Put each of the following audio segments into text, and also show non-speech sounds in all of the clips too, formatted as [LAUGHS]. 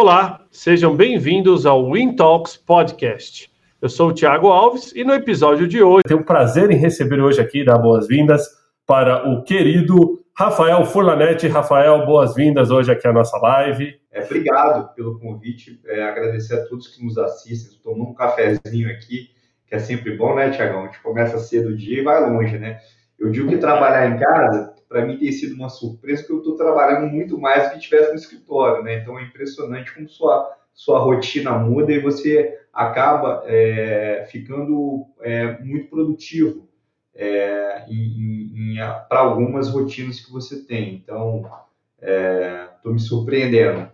Olá, sejam bem-vindos ao Win Talks Podcast. Eu sou o Thiago Alves e no episódio de hoje tenho o prazer em receber hoje aqui, dar boas-vindas para o querido Rafael Furlanete. Rafael, boas-vindas hoje aqui à nossa live. É, obrigado pelo convite, é, agradecer a todos que nos assistem, tomando um cafezinho aqui, que é sempre bom, né, Tiagão? A gente começa cedo o dia e vai longe, né? Eu digo que trabalhar em casa, para mim tem sido uma surpresa, porque eu estou trabalhando muito mais do que estivesse no escritório, né? Então é impressionante como sua, sua rotina muda e você acaba é, ficando é, muito produtivo é, para algumas rotinas que você tem. Então, estou é, me surpreendendo.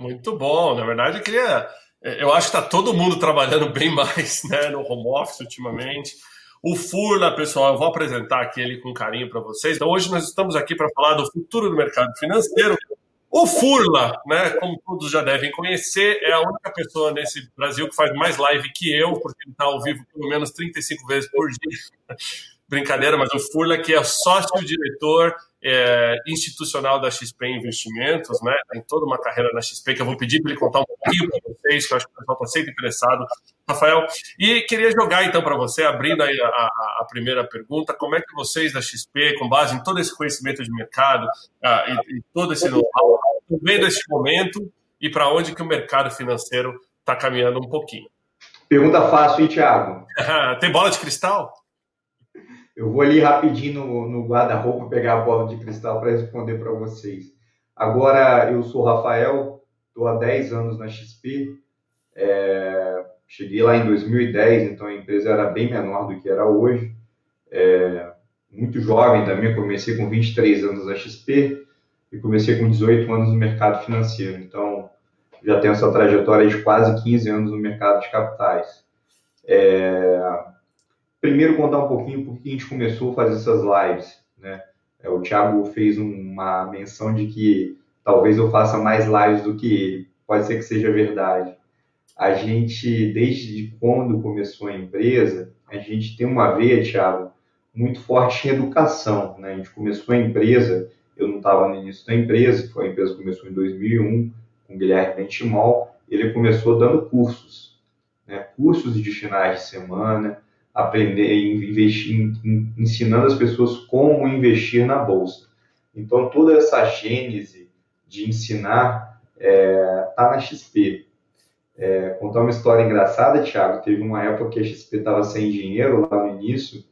Muito bom. Na verdade, eu queria. Eu acho que está todo mundo trabalhando bem mais né, no home office ultimamente. O Furla, pessoal, eu vou apresentar aqui ele com carinho para vocês. Então, hoje nós estamos aqui para falar do futuro do mercado financeiro. O Furla, né, como todos já devem conhecer, é a única pessoa nesse Brasil que faz mais live que eu, porque ele está ao vivo pelo menos 35 vezes por dia. [LAUGHS] Brincadeira, mas o Furla que é sócio-diretor é, institucional da XP Investimentos, né? Tem toda uma carreira na XP que eu vou pedir para ele contar um pouquinho para vocês, que eu acho que o pessoal está sempre interessado, Rafael. E queria jogar então para você, abrindo aí a, a, a, primeira pergunta, como é que vocês da XP, com base em todo esse conhecimento de mercado ah, e, e, todo esse know-how, estão vendo esse momento e para onde que o mercado financeiro está caminhando um pouquinho? Pergunta fácil, hein, Thiago? [LAUGHS] Tem bola de cristal? Eu vou ali rapidinho no, no guarda-roupa pegar a bola de cristal para responder para vocês. Agora, eu sou Rafael, estou há 10 anos na XP. É, cheguei lá em 2010, então a empresa era bem menor do que era hoje. É, muito jovem também, comecei com 23 anos na XP e comecei com 18 anos no mercado financeiro. Então, já tenho essa trajetória de quase 15 anos no mercado de capitais. É, primeiro contar um pouquinho por que a gente começou a fazer essas lives, né? É, o Thiago fez uma menção de que talvez eu faça mais lives do que ele. Pode ser que seja verdade. A gente, desde quando começou a empresa, a gente tem uma veia, Thiago, muito forte em educação. Né? A gente começou a empresa, eu não estava no início da empresa, foi a empresa que começou em 2001, com o Guilherme Bentimol, ele começou dando cursos, né? cursos de finais de semana, aprender, investir, ensinando as pessoas como investir na bolsa. Então, toda essa gênese de ensinar está é, tá na XP. É, contar uma história engraçada, Thiago, teve uma época que a XP estava sem dinheiro lá no início,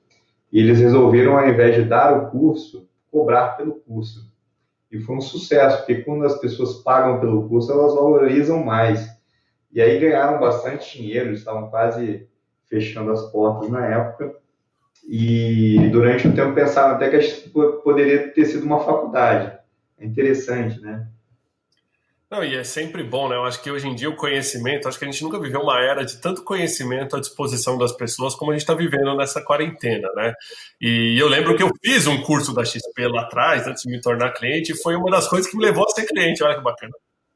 e eles resolveram, ao invés de dar o curso, cobrar pelo curso. E foi um sucesso, porque quando as pessoas pagam pelo curso, elas valorizam mais. E aí ganharam bastante dinheiro, estavam quase fechando as portas na época. E durante um tempo pensaram até que a gente poderia ter sido uma faculdade. É interessante, né? Não, e é sempre bom, né? Eu acho que hoje em dia o conhecimento, acho que a gente nunca viveu uma era de tanto conhecimento à disposição das pessoas como a gente está vivendo nessa quarentena, né? E eu lembro que eu fiz um curso da XP lá atrás, antes de me tornar cliente, e foi uma das coisas que me levou a ser cliente. Olha que bacana.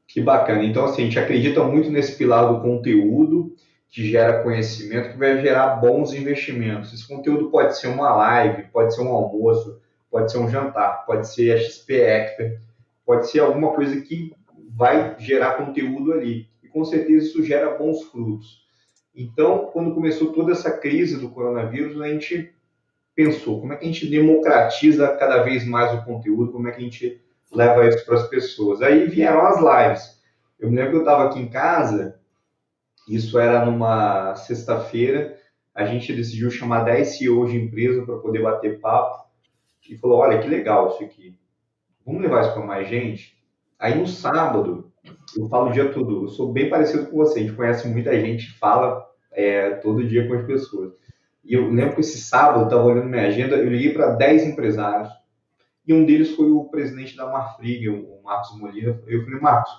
Que bacana. Então, assim, a gente acredita muito nesse pilar do conteúdo que gera conhecimento, que vai gerar bons investimentos. Esse conteúdo pode ser uma live, pode ser um almoço, pode ser um jantar, pode ser a XP Expert, pode ser alguma coisa que vai gerar conteúdo ali. E com certeza isso gera bons frutos. Então, quando começou toda essa crise do coronavírus, a gente pensou como é que a gente democratiza cada vez mais o conteúdo, como é que a gente leva isso para as pessoas. Aí vieram as lives. Eu me lembro que eu estava aqui em casa isso era numa sexta-feira. A gente decidiu chamar 10 CEOs de empresa para poder bater papo e falou: olha que legal isso aqui. Vamos levar isso para mais gente? Aí no sábado, eu falo o dia todo, eu sou bem parecido com você, a gente conhece muita gente, fala é, todo dia com as pessoas. E eu lembro que esse sábado, eu estava olhando minha agenda, eu liguei para 10 empresários, e um deles foi o presidente da Marfrig, o Marcos Molina. Eu falei, Marcos,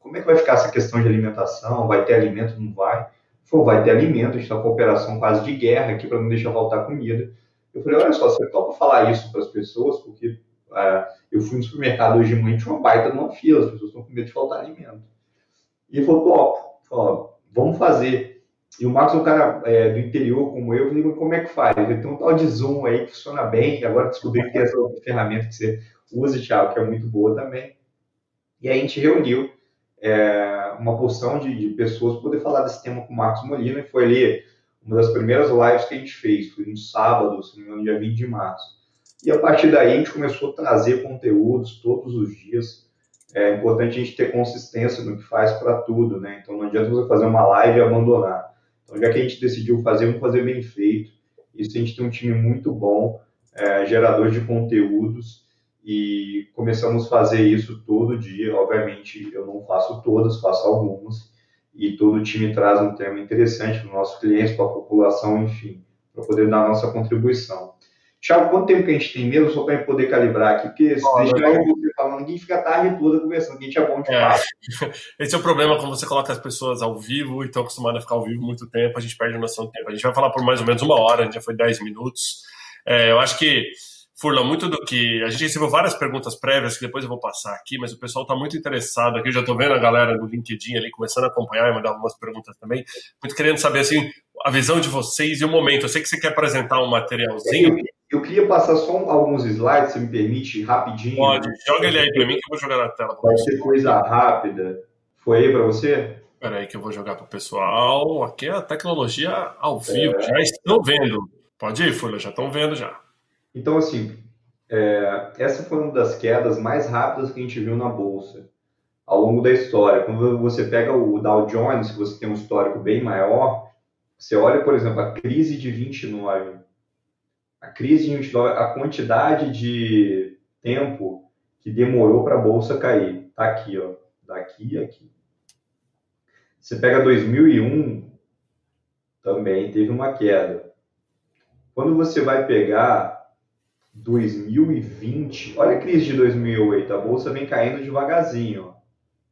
como é que vai ficar essa questão de alimentação? Vai ter alimento? Não vai? Falou, vai ter alimento, a gente está com operação quase de guerra aqui para não deixar faltar comida. Eu falei, olha só, você topa falar isso para as pessoas, porque é, eu fui no supermercado hoje de manhã tinha uma baita numa fila, as pessoas estão com medo de faltar alimento. E ele falou, top, falou, vamos fazer. E o Marcos é um cara é, do interior como eu, eu falei, como é que faz? Ele tem um tal de Zoom aí que funciona bem, e agora descobri que tem essa ferramenta que você usa, Thiago, que é muito boa também. E aí a gente reuniu é, uma porção de, de, pessoas poder falar desse tema com o Marcos Molina, e foi ali uma das primeiras lives que a gente fez, foi no sábado, se não me engano, dia 20 de março. E a partir daí a gente começou a trazer conteúdos todos os dias. É importante a gente ter consistência no que faz para tudo, né? Então não adianta você fazer uma live e abandonar. Então já que a gente decidiu fazer, vamos fazer bem feito. Isso a gente tem um time muito bom, é, gerador de conteúdos, e começamos a fazer isso todo dia. Obviamente, eu não faço todas, faço algumas, e todo o time traz um tema interessante para os nossos clientes, para a população, enfim, para poder dar a nossa contribuição. Tiago, quanto tempo que a gente tem mesmo, só para poder calibrar aqui? Porque se oh, deixar eu você falando, ninguém fica a tarde toda conversando, a gente é bom de é. [LAUGHS] Esse é o problema quando você coloca as pessoas ao vivo e estão acostumadas a ficar ao vivo muito tempo, a gente perde a noção do tempo. A gente vai falar por mais ou menos uma hora, a gente já foi 10 minutos. É, eu acho que Furla, muito do que. A gente recebeu várias perguntas prévias que depois eu vou passar aqui, mas o pessoal está muito interessado aqui. Eu já estou vendo a galera no LinkedIn ali começando a acompanhar e mandar algumas perguntas também. Muito querendo saber assim, a visão de vocês e o momento. Eu sei que você quer apresentar um materialzinho. Eu, queria passar só alguns slides, se me permite, rapidinho. Pode, joga ele aí para mim que eu vou jogar na tela. Vai ser coisa rápida. Foi aí para você? Espera aí que eu vou jogar para o pessoal. Aqui é a tecnologia ao vivo. É... Já estão vendo. Pode ir, Furla, já estão vendo já. Então, assim, é, essa foi uma das quedas mais rápidas que a gente viu na bolsa ao longo da história. Quando você pega o Dow Jones, que você tem um histórico bem maior, você olha, por exemplo, a crise de 29. A crise de 29, a quantidade de tempo que demorou para a bolsa cair. Tá aqui, ó, daqui a aqui. Você pega 2001, também teve uma queda. Quando você vai pegar 2020, olha a crise de 2008, a bolsa vem caindo devagarzinho,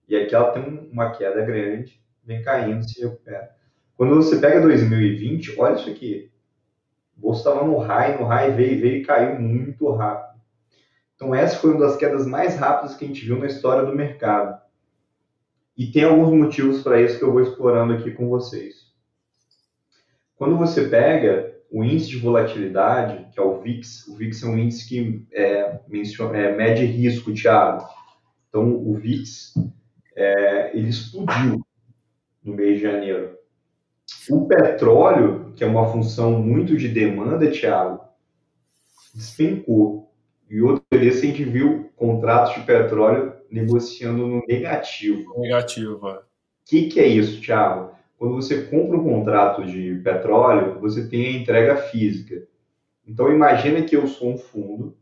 e aqui ela tem uma queda grande, vem caindo, se recupera. Quando você pega 2020, olha isso aqui, a bolsa estava no high, no high veio, veio e caiu muito rápido. Então essa foi uma das quedas mais rápidas que a gente viu na história do mercado. E tem alguns motivos para isso que eu vou explorando aqui com vocês. Quando você pega o índice de volatilidade, que é o VIX, o VIX é um índice que é, menciona, é, mede risco, Thiago. Então, o VIX, é, ele explodiu no mês de janeiro. O petróleo, que é uma função muito de demanda, Thiago, despencou. E outro desse a gente viu contratos de petróleo negociando no negativo. Negativo, é. O que, que é isso, Thiago? Quando você compra um contrato de petróleo, você tem a entrega física. Então, imagina que eu sou um fundo,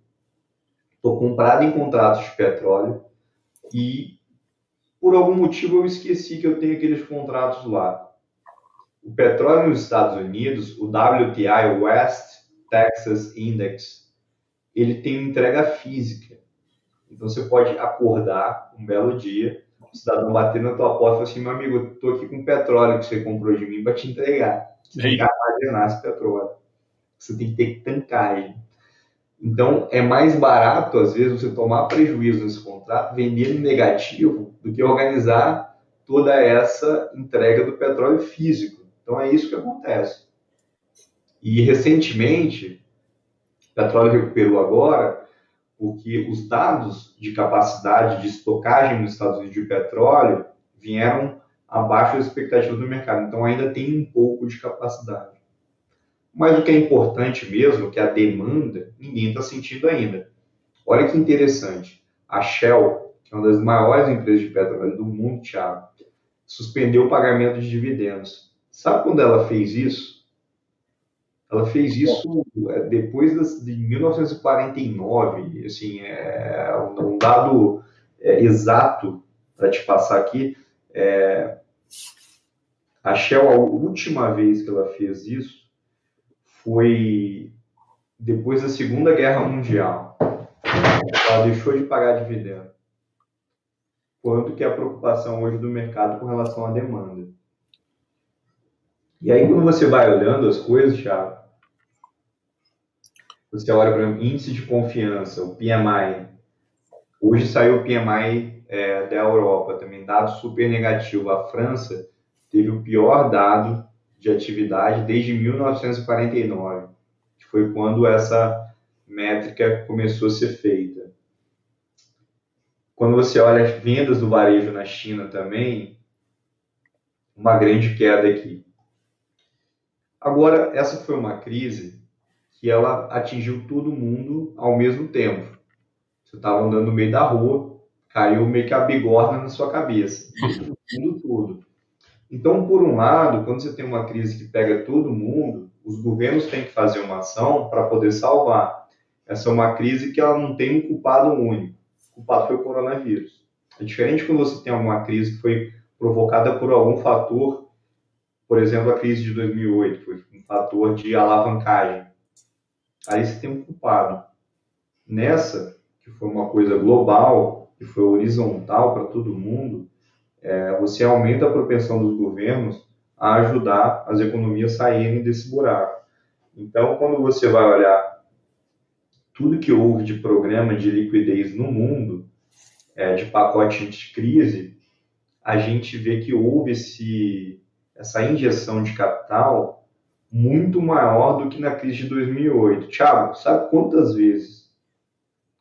estou comprado em contratos de petróleo e, por algum motivo, eu esqueci que eu tenho aqueles contratos lá. O petróleo nos Estados Unidos, o WTI, West Texas Index, ele tem entrega física. Então, você pode acordar um belo dia cidadão bater na tua porta e falar assim, meu amigo, eu tô aqui com petróleo que você comprou de mim para te entregar. Você tem que armazenar esse petróleo. Você tem que ter tancagem. Então, é mais barato, às vezes, você tomar prejuízo nesse contrato, vender no negativo, do que organizar toda essa entrega do petróleo físico. Então, é isso que acontece. E, recentemente, o petróleo recuperou agora, porque os dados de capacidade de estocagem nos Estados Unidos de petróleo vieram abaixo das expectativas do mercado. Então ainda tem um pouco de capacidade. Mas o que é importante mesmo, que é a demanda, ninguém está sentindo ainda. Olha que interessante. A Shell, que é uma das maiores empresas de petróleo do mundo, Thiago, suspendeu o pagamento de dividendos. Sabe quando ela fez isso? Ela fez isso é, depois de 1949, assim, é um dado é, exato para te passar aqui. É, a Shell, a última vez que ela fez isso foi depois da Segunda Guerra Mundial. Ela deixou de pagar dividendo. Quanto que é a preocupação hoje do mercado com relação à demanda. E aí, quando você vai olhando as coisas, Thiago, você olha para o índice de confiança, o PMI. Hoje saiu o PMI é, da Europa também, dado super negativo. A França teve o pior dado de atividade desde 1949, que foi quando essa métrica começou a ser feita. quando você olha as vendas do varejo na China também, uma grande queda aqui. Agora, essa foi uma crise que ela atingiu todo mundo ao mesmo tempo. Você estava andando no meio da rua, caiu meio que a bigorna na sua cabeça, [LAUGHS] o mundo todo. Então, por um lado, quando você tem uma crise que pega todo mundo, os governos têm que fazer uma ação para poder salvar. Essa é uma crise que ela não tem um culpado único. O culpado foi o coronavírus. É diferente quando você tem alguma crise que foi provocada por algum fator, por exemplo, a crise de 2008, foi um fator de alavancagem. Aí você tem um culpado. Nessa, que foi uma coisa global, que foi horizontal para todo mundo, é, você aumenta a propensão dos governos a ajudar as economias a saírem desse buraco. Então, quando você vai olhar tudo que houve de programa de liquidez no mundo, é, de pacote de crise, a gente vê que houve esse, essa injeção de capital muito maior do que na crise de 2008. Tiago, sabe quantas vezes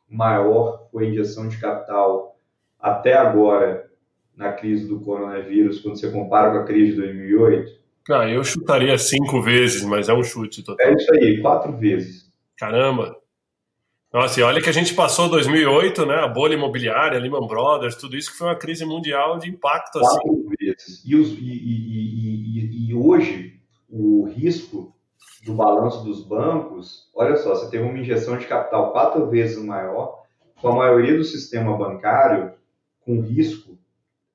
maior foi a injeção de capital até agora na crise do coronavírus quando você compara com a crise de 2008? Ah, eu chutaria cinco vezes, mas é um chute total. É isso aí, quatro vezes. Caramba! Nossa, e olha que a gente passou 2008, né? A bolha imobiliária, Lehman Brothers, tudo isso que foi uma crise mundial de impacto. Quatro assim. vezes. E, os, e, e, e, hoje, o risco do balanço dos bancos, olha só, você teve uma injeção de capital quatro vezes maior, com a maioria do sistema bancário com risco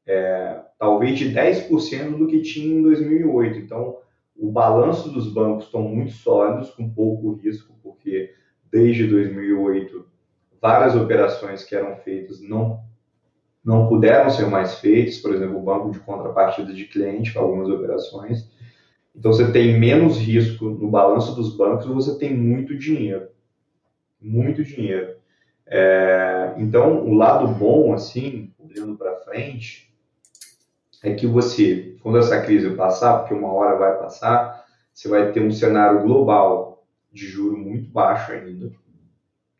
é, talvez de 10% do que tinha em 2008. Então, o balanço dos bancos estão muito sólidos, com pouco risco, porque desde 2008 várias operações que eram feitas não não puderam ser mais feitas, por exemplo, o banco de contrapartida de cliente para algumas operações. Então você tem menos risco no balanço dos bancos, você tem muito dinheiro, muito dinheiro. É, então o lado bom, assim, olhando para frente, é que você, quando essa crise passar, porque uma hora vai passar, você vai ter um cenário global de juro muito baixo ainda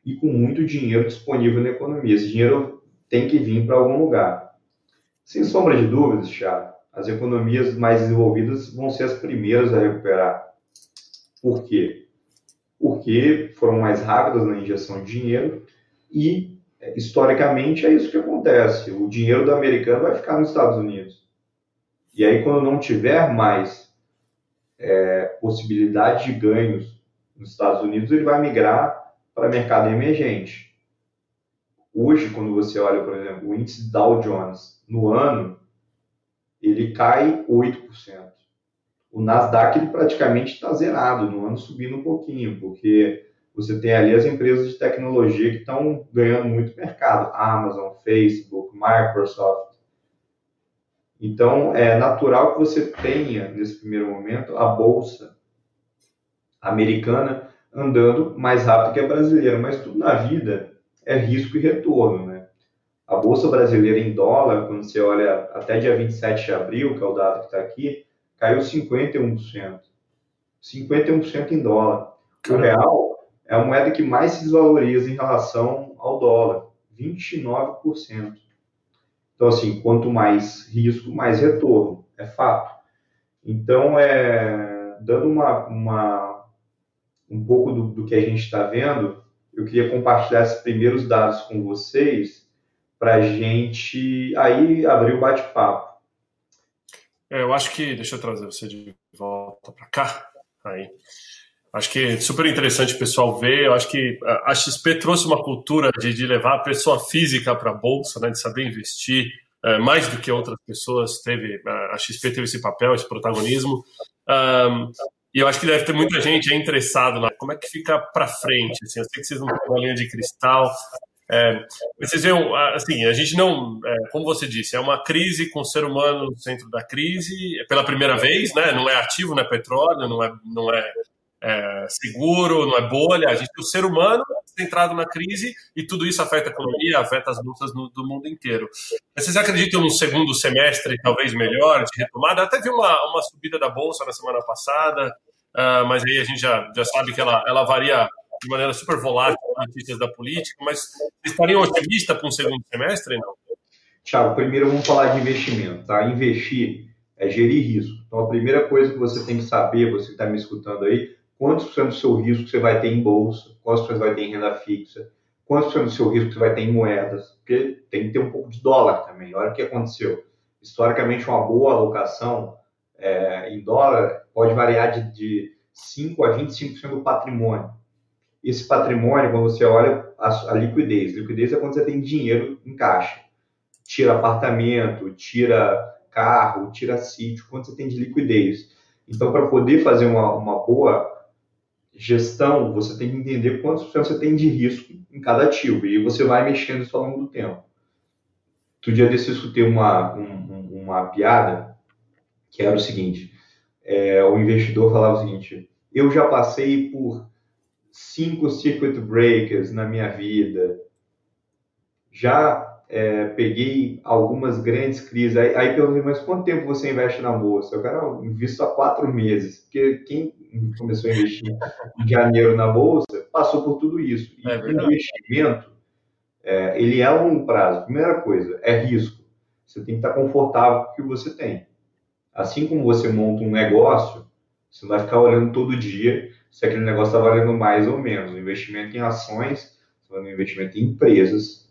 e com muito dinheiro disponível na economia. Esse dinheiro tem que vir para algum lugar. Sem sombra de dúvidas, Thiago, as economias mais desenvolvidas vão ser as primeiras a recuperar. Por quê? Porque foram mais rápidas na injeção de dinheiro e, historicamente, é isso que acontece. O dinheiro do americano vai ficar nos Estados Unidos. E aí, quando não tiver mais é, possibilidade de ganhos nos Estados Unidos, ele vai migrar para mercado emergente. Hoje, quando você olha, por exemplo, o índice Dow Jones no ano, ele cai 8%. O Nasdaq ele praticamente está zerado, no ano subindo um pouquinho, porque você tem ali as empresas de tecnologia que estão ganhando muito mercado. Amazon, Facebook, Microsoft, então, é natural que você tenha, nesse primeiro momento, a bolsa americana andando mais rápido que a brasileira, mas tudo na vida é risco e retorno, né? A bolsa brasileira em dólar, quando você olha até dia 27 de abril, que é o dado que está aqui, caiu 51%. 51% em dólar. O real é a moeda que mais se desvaloriza em relação ao dólar, 29%. Então, assim, quanto mais risco, mais retorno, é fato. Então, é, dando uma, uma um pouco do, do que a gente está vendo, eu queria compartilhar esses primeiros dados com vocês para a gente aí abrir o bate-papo. É, eu acho que. Deixa eu trazer você de volta para cá. Aí. Acho que é super interessante o pessoal ver. Eu acho que a XP trouxe uma cultura de, de levar a pessoa física para a bolsa, né, de saber investir, é, mais do que outras pessoas. Teve a XP teve esse papel, esse protagonismo. Um, e eu acho que deve ter muita gente interessado na como é que fica para frente. Assim, eu sei que vocês não têm uma linha de cristal. É, vocês veem, assim, a gente não, é, como você disse, é uma crise com o ser humano no centro da crise, é pela primeira vez, né? Não é ativo, não é petróleo, não é, não é é, seguro, não é bolha. A gente o ser humano centrado na crise e tudo isso afeta a economia, afeta as bolsas no, do mundo inteiro. Vocês acreditam no segundo semestre talvez melhor, de retomada? Até vi uma, uma subida da bolsa na semana passada, uh, mas aí a gente já, já sabe que ela, ela varia de maneira super volátil notícias da política, mas estariam otimistas para um segundo semestre, não? Tiago, primeiro vamos falar de investimento, tá? Investir é gerir risco. Então, a primeira coisa que você tem que saber, você que está me escutando aí, quantos por cento do seu risco você vai ter em bolsa, quantos por cento vai ter em renda fixa, quantos por cento do seu risco você vai ter em moedas, porque tem que ter um pouco de dólar também. Olha o que aconteceu. Historicamente, uma boa alocação é, em dólar pode variar de, de 5 a 25% do patrimônio. Esse patrimônio, quando você olha a, a liquidez, liquidez é quando você tem dinheiro em caixa. Tira apartamento, tira carro, tira sítio, quanto você tem de liquidez. Então, para poder fazer uma, uma boa gestão, você tem que entender quantos por cento você tem de risco em cada ativo. E você vai mexendo isso ao longo do tempo. Outro dia desse eu escutei uma, um, uma piada que era o seguinte: é, o investidor falava o seguinte, eu já passei por cinco circuit breakers na minha vida, já é, peguei algumas grandes crises. Aí, aí perguntei, mas quanto tempo você investe na bolsa? Eu, cara, invisto há quatro meses. Porque quem começou a investir em janeiro na bolsa passou por tudo isso. E é o investimento, é, ele é a longo prazo. Primeira coisa, é risco. Você tem que estar confortável com o que você tem. Assim como você monta um negócio, você não vai ficar olhando todo dia se aquele negócio está valendo mais ou menos. O investimento em ações, o investimento em empresas,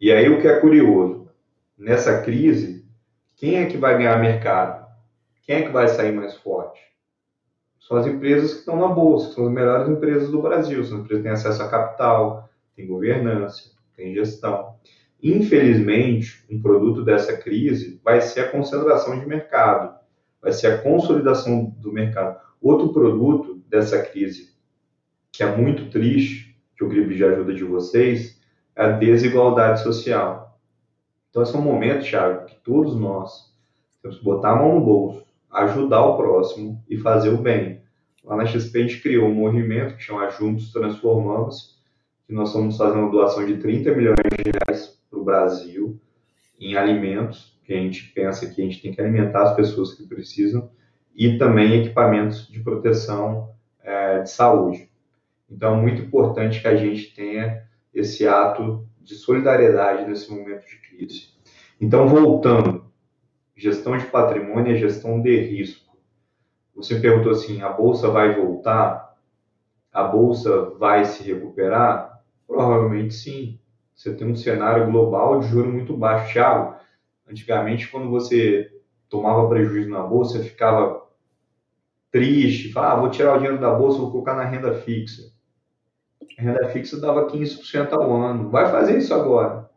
e aí o que é curioso, nessa crise, quem é que vai ganhar mercado? Quem é que vai sair mais forte? São as empresas que estão na bolsa, são as melhores empresas do Brasil, são as empresas que têm acesso a capital, têm governança, têm gestão. Infelizmente, um produto dessa crise vai ser a concentração de mercado, vai ser a consolidação do mercado. Outro produto dessa crise, que é muito triste, que queria pedir a ajuda de vocês, a desigualdade social. Então, esse é um momento, Thiago, que todos nós temos que botar a mão no bolso, ajudar o próximo e fazer o bem. Lá na XP a gente criou um movimento que chama Juntos Transformamos, que nós estamos fazendo uma doação de 30 milhões de reais para o Brasil em alimentos, que a gente pensa que a gente tem que alimentar as pessoas que precisam, e também equipamentos de proteção é, de saúde. Então, é muito importante que a gente tenha esse ato de solidariedade nesse momento de crise. Então, voltando, gestão de patrimônio é gestão de risco. Você perguntou assim: a bolsa vai voltar? A bolsa vai se recuperar? Provavelmente sim. Você tem um cenário global de juro muito baixo. Thiago, antigamente, quando você tomava prejuízo na bolsa, ficava triste, falava, ah, vou tirar o dinheiro da bolsa, vou colocar na renda fixa. A renda fixa dava 15% ao ano. Vai fazer isso agora.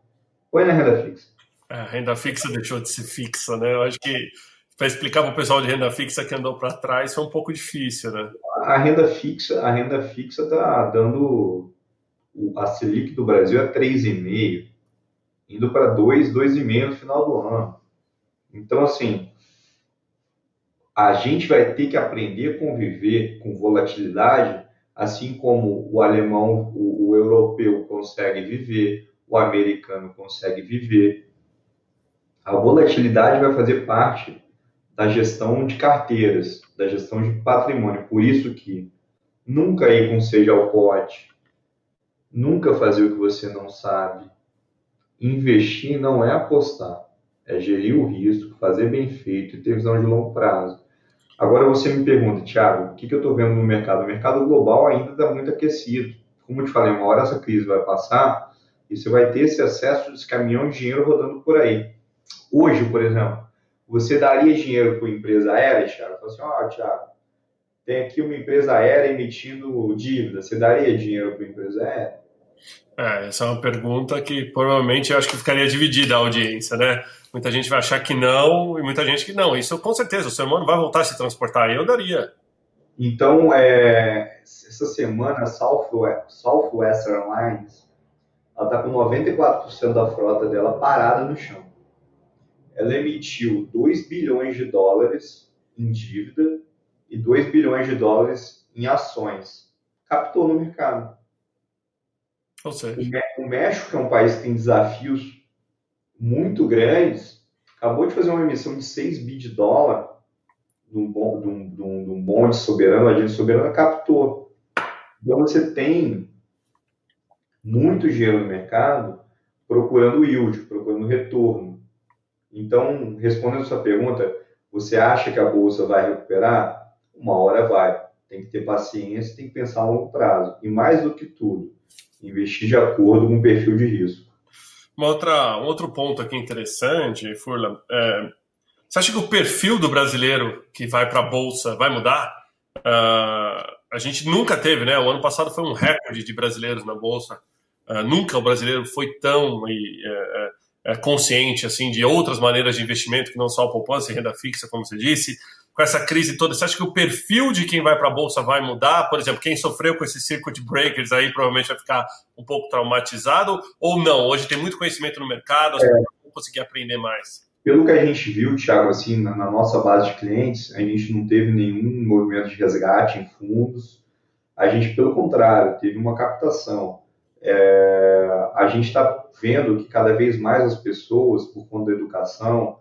Põe na renda fixa. É, a renda fixa deixou de ser fixa, né? Eu acho que para explicar para o pessoal de renda fixa que andou para trás foi um pouco difícil, né? A renda fixa, a renda fixa está dando a Selic do Brasil é 3,5, indo para 2, 2,5 no final do ano. Então, assim, a gente vai ter que aprender a conviver com volatilidade assim como o alemão, o, o europeu consegue viver, o americano consegue viver. A volatilidade vai fazer parte da gestão de carteiras, da gestão de patrimônio. Por isso que nunca ir com seja ao pote, nunca fazer o que você não sabe. Investir não é apostar, é gerir o risco, fazer bem feito e ter visão de longo prazo. Agora você me pergunta, Thiago, o que, que eu estou vendo no mercado? O mercado global ainda está muito aquecido. Como eu te falei, uma hora essa crise vai passar e você vai ter esse acesso desse caminhão de dinheiro rodando por aí. Hoje, por exemplo, você daria dinheiro para uma empresa aérea, Thiago? Fala assim, ó, oh, Thiago, tem aqui uma empresa aérea emitindo dívida. Você daria dinheiro para uma empresa aérea? É, essa é uma pergunta que provavelmente eu acho que ficaria dividida a audiência, né? Muita gente vai achar que não e muita gente que não. Isso com certeza, o ser humano vai voltar a se transportar. Eu daria. Então, é, essa semana, a Southwest, Southwest Airlines está com 94% da frota dela parada no chão. Ela emitiu 2 bilhões de dólares em dívida e 2 bilhões de dólares em ações. Captou no mercado. Ou seja... O México, que é um país que tem desafios muito grandes, acabou de fazer uma emissão de 6 bi de dólar de um, de um, de um, de um bonde soberano, a agente soberana captou. Então você tem muito dinheiro no mercado procurando yield, procurando retorno. Então, respondendo a sua pergunta, você acha que a bolsa vai recuperar? Uma hora vai. Tem que ter paciência, tem que pensar a longo prazo. E mais do que tudo, investir de acordo com o perfil de risco. Uma outra, um outro ponto aqui interessante, Furlan, é, você acha que o perfil do brasileiro que vai para a bolsa vai mudar? Uh, a gente nunca teve, né? O ano passado foi um recorde de brasileiros na bolsa. Uh, nunca o brasileiro foi tão e, é, é, consciente assim de outras maneiras de investimento que não só a poupança e renda fixa, como você disse. Com essa crise toda, você acha que o perfil de quem vai para a bolsa vai mudar? Por exemplo, quem sofreu com esse circuit breakers aí provavelmente vai ficar um pouco traumatizado ou não? Hoje tem muito conhecimento no mercado, as é. pessoas vão conseguir aprender mais. Pelo que a gente viu, Thiago, assim, na, na, nossa base de clientes, a gente não teve nenhum movimento de resgate em fundos. A gente, pelo contrário, teve uma captação. É, a gente está vendo que cada vez mais as pessoas, por conta da educação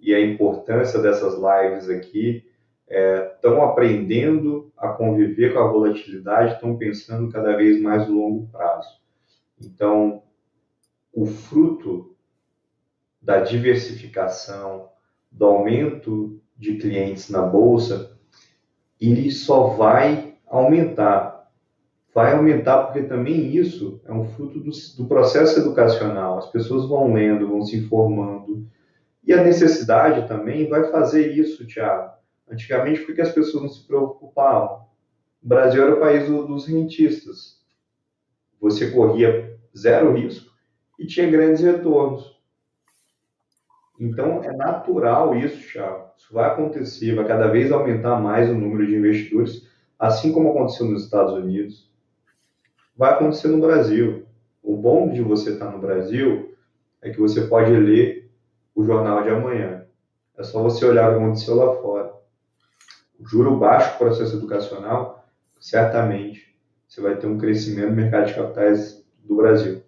e a importância dessas lives aqui, estão é, aprendendo a conviver com a volatilidade, estão pensando cada vez mais no longo prazo. Então, o fruto da diversificação, do aumento de clientes na bolsa, ele só vai aumentar. Vai aumentar porque também isso é um fruto do, do processo educacional. As pessoas vão lendo, vão se informando. E a necessidade também vai fazer isso, Tiago. Antigamente, porque as pessoas não se preocupavam? O Brasil era o país dos rentistas. Você corria zero risco e tinha grandes retornos. Então, é natural isso, Thiago. Isso vai acontecer, vai cada vez aumentar mais o número de investidores, assim como aconteceu nos Estados Unidos. Vai acontecer no Brasil. O bom de você estar no Brasil é que você pode ler o jornal de amanhã. É só você olhar o que aconteceu lá fora. O juro baixo, processo educacional, certamente você vai ter um crescimento no mercado de capitais do Brasil.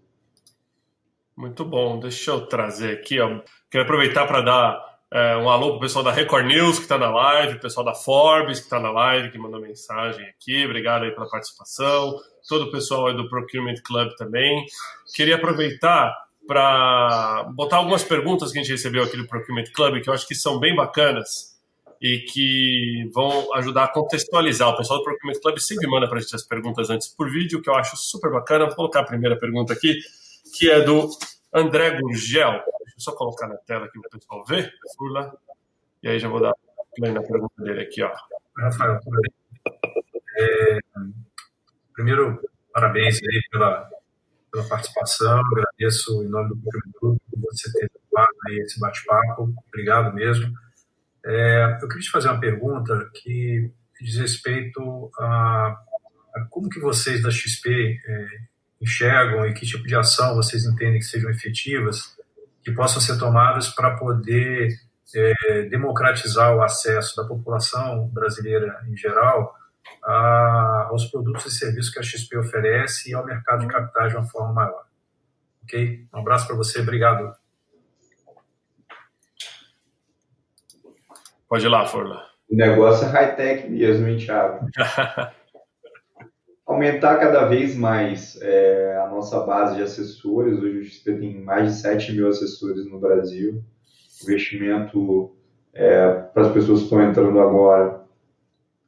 Muito bom. Deixa eu trazer aqui, ó. Quero aproveitar para dar é, um alô para o pessoal da Record News que está na live, o pessoal da Forbes que está na live, que mandou mensagem aqui. Obrigado aí pela participação. Todo o pessoal aí do Procurement Club também. Queria aproveitar para botar algumas perguntas que a gente recebeu aqui do Procurement Club, que eu acho que são bem bacanas e que vão ajudar a contextualizar. O pessoal do Procurement Club sempre manda para a gente as perguntas antes por vídeo, que eu acho super bacana. Vou colocar a primeira pergunta aqui que é do André Gurgel. Deixa eu só colocar na tela aqui para o pessoal ver. Furla. E aí já vou dar play na pergunta dele aqui, ó. Rafael, tudo bem? É, primeiro, parabéns aí pela, pela participação. Agradeço em nome do Clube por você ter topado aí esse bate-papo. Obrigado mesmo. É, eu queria te fazer uma pergunta que diz respeito a, a como que vocês da XP é, enxergam e que tipo de ação vocês entendem que sejam efetivas, que possam ser tomadas para poder é, democratizar o acesso da população brasileira em geral a, aos produtos e serviços que a XP oferece e ao mercado de capitais de uma forma maior. Ok? Um abraço para você, obrigado. Pode ir lá, Forla. O negócio é high-tech mesmo, hein, Thiago? [LAUGHS] aumentar cada vez mais é, a nossa base de assessores. Hoje o XP tem mais de 7 mil assessores no Brasil. Investimento é, para as pessoas que estão entrando agora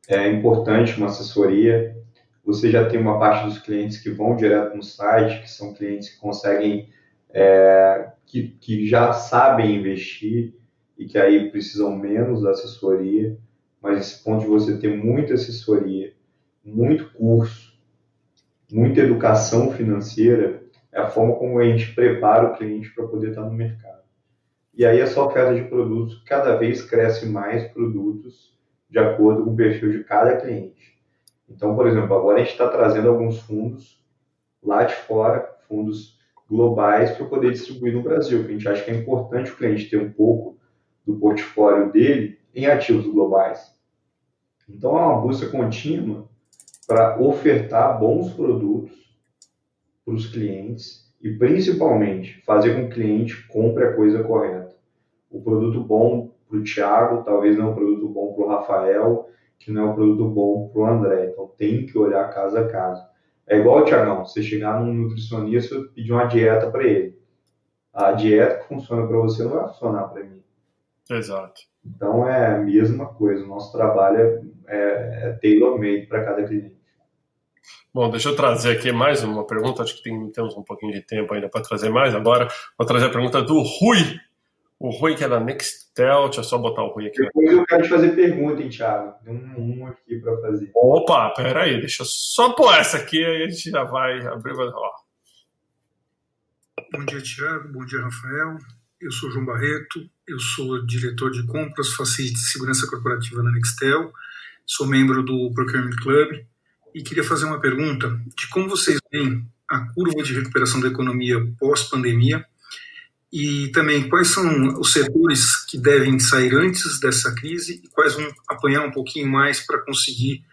é importante uma assessoria. Você já tem uma parte dos clientes que vão direto no site, que são clientes que conseguem, é, que, que já sabem investir e que aí precisam menos da assessoria. Mas esse ponto de você ter muita assessoria, muito curso, muita educação financeira é a forma como a gente prepara o cliente para poder estar no mercado. E aí essa oferta de produtos cada vez cresce mais produtos de acordo com o perfil de cada cliente. Então, por exemplo, agora a gente está trazendo alguns fundos lá de fora, fundos globais, para poder distribuir no Brasil, a gente acha que é importante o cliente ter um pouco do portfólio dele em ativos globais. Então, é uma busca contínua para ofertar bons produtos para os clientes e principalmente fazer com que o cliente compre a coisa correta. O produto bom para o Thiago, talvez não o produto bom para o Rafael, que não é um produto bom para o André. Então tem que olhar caso a caso. É igual, Tiagão, você chegar num nutricionista e pedir uma dieta para ele. A dieta que funciona para você não vai funcionar para mim. Exato. Então é a mesma coisa. O nosso trabalho é, é, é tailor-made para cada cliente. Bom, deixa eu trazer aqui mais uma pergunta. Acho que tem, temos um pouquinho de tempo ainda para trazer mais. Agora, vou trazer a pergunta do Rui. O Rui, que é da Nextel. Deixa eu só botar o Rui aqui. Depois eu quero te fazer pergunta, hein, Thiago? Tem um, um aqui para fazer. Opa, peraí. Deixa eu só pôr essa aqui, aí a gente já vai abrir. Ó. Bom dia, Thiago. Bom dia, Rafael. Eu sou João Barreto. Eu sou diretor de compras, facilite de segurança corporativa na Nextel. Sou membro do Procurement Club e queria fazer uma pergunta de como vocês veem a curva de recuperação da economia pós-pandemia e também quais são os setores que devem sair antes dessa crise e quais vão apanhar um pouquinho mais para conseguir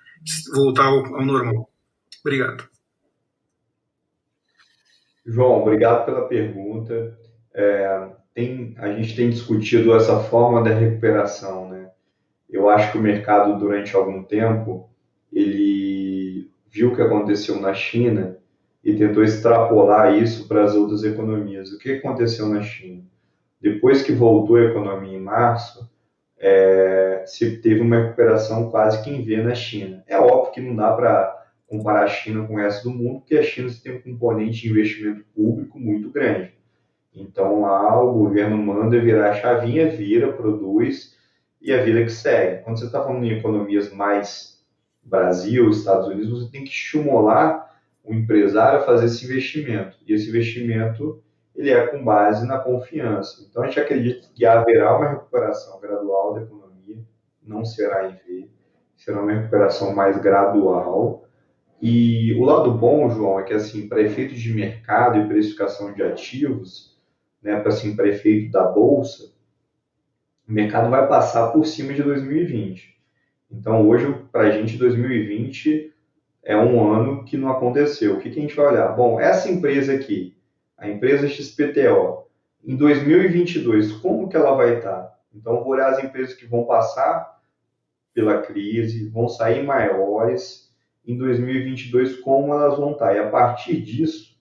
voltar ao, ao, normal. Obrigado. João, obrigado pela pergunta. É, tem, a gente tem discutido essa forma da recuperação, né? Eu acho que o mercado durante algum tempo ele viu o que aconteceu na China e tentou extrapolar isso para as outras economias. O que aconteceu na China? Depois que voltou a economia em março, é, se teve uma recuperação quase que em V na China. É óbvio que não dá para comparar a China com o resto do mundo, porque a China tem um componente de investimento público muito grande. Então lá o governo manda virar a chavinha, vira, produz e a vida que segue. Quando você está falando em economias mais Brasil, Estados Unidos, você tem que estimular o empresário a fazer esse investimento. E esse investimento ele é com base na confiança. Então a gente acredita que haverá uma recuperação gradual da economia, não será em V, será uma recuperação mais gradual. E o lado bom, João, é que assim, para efeitos de mercado e precificação de ativos, né, para assim, para efeito da bolsa, o mercado vai passar por cima de 2020. Então, hoje, para a gente, 2020 é um ano que não aconteceu. O que, que a gente vai olhar? Bom, essa empresa aqui, a empresa XPTO, em 2022, como que ela vai estar? Então, vou olhar as empresas que vão passar pela crise, vão sair maiores. Em 2022, como elas vão estar? E a partir disso,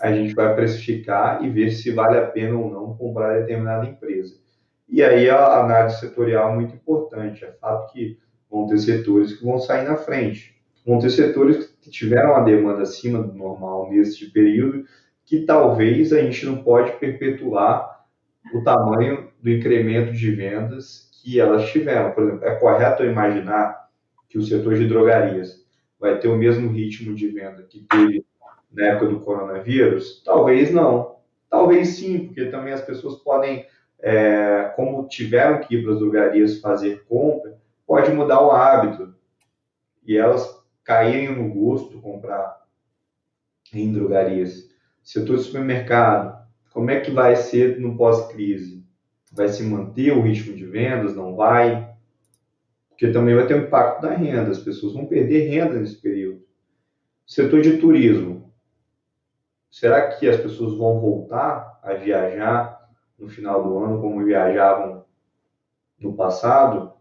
a gente vai precificar e ver se vale a pena ou não comprar determinada empresa. E aí a análise setorial é muito importante. É fato que vão ter setores que vão sair na frente. Vão ter setores que tiveram uma demanda acima do normal neste período, que talvez a gente não pode perpetuar o tamanho do incremento de vendas que elas tiveram. Por exemplo, é correto imaginar que o setor de drogarias vai ter o mesmo ritmo de venda que teve na época do coronavírus? Talvez não. Talvez sim, porque também as pessoas podem, é, como tiveram que ir para as drogarias fazer compra, pode mudar o hábito e elas caírem no gosto comprar em drogarias. Setor de supermercado, como é que vai ser no pós-crise? Vai se manter o ritmo de vendas? Não vai? Porque também vai ter um impacto na renda, as pessoas vão perder renda nesse período. Setor de turismo, será que as pessoas vão voltar a viajar no final do ano como viajavam no passado?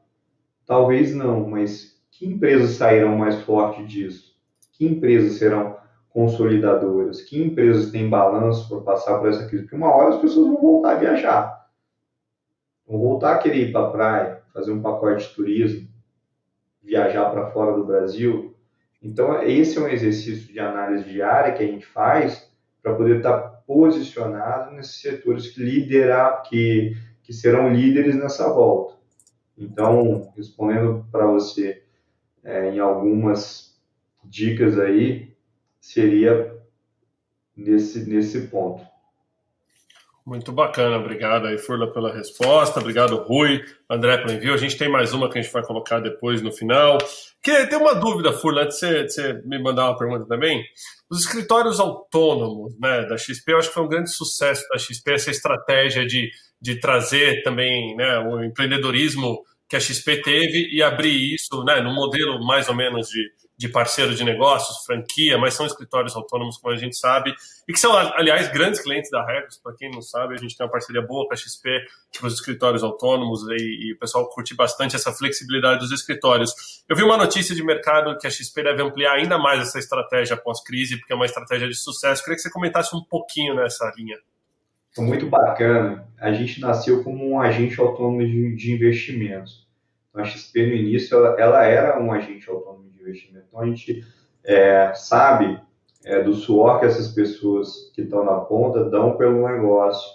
Talvez não, mas que empresas sairão mais fortes disso? Que empresas serão consolidadoras? Que empresas têm balanço para passar por essa crise? Porque uma hora as pessoas vão voltar a viajar. Vão voltar a querer ir para a praia, fazer um pacote de turismo, viajar para fora do Brasil. Então, esse é um exercício de análise diária que a gente faz para poder estar posicionado nesses setores que liderar, que, que serão líderes nessa volta. Então, respondendo para você é, em algumas dicas aí, seria nesse, nesse ponto. Muito bacana, obrigado aí, Furla, pela resposta, obrigado, Rui, André, pelo envio. A gente tem mais uma que a gente vai colocar depois no final. Que tem uma dúvida, Furla, antes de você, me mandar uma pergunta também. Os escritórios autônomos né, da XP, eu acho que foi um grande sucesso da XP essa estratégia de, de trazer também né, o empreendedorismo que a XP teve e abrir isso né, num modelo mais ou menos de, de parceiro de negócios, franquia, mas são escritórios autônomos, como a gente sabe, e que são, aliás, grandes clientes da Regos. Para quem não sabe, a gente tem uma parceria boa com a XP, com os escritórios autônomos, e, e, o pessoal curte bastante essa flexibilidade dos escritórios. Eu vi uma notícia de mercado que a XP deve ampliar ainda mais essa estratégia pós-crise, porque é uma estratégia de sucesso. Eu queria que você comentasse um pouquinho nessa linha. Muito bacana. A gente nasceu como um agente autônomo de investimentos. Então, a XP, no início, ela, ela era um agente autônomo investimento. Então a gente é, sabe é, do suor que essas pessoas que estão na ponta dão pelo negócio,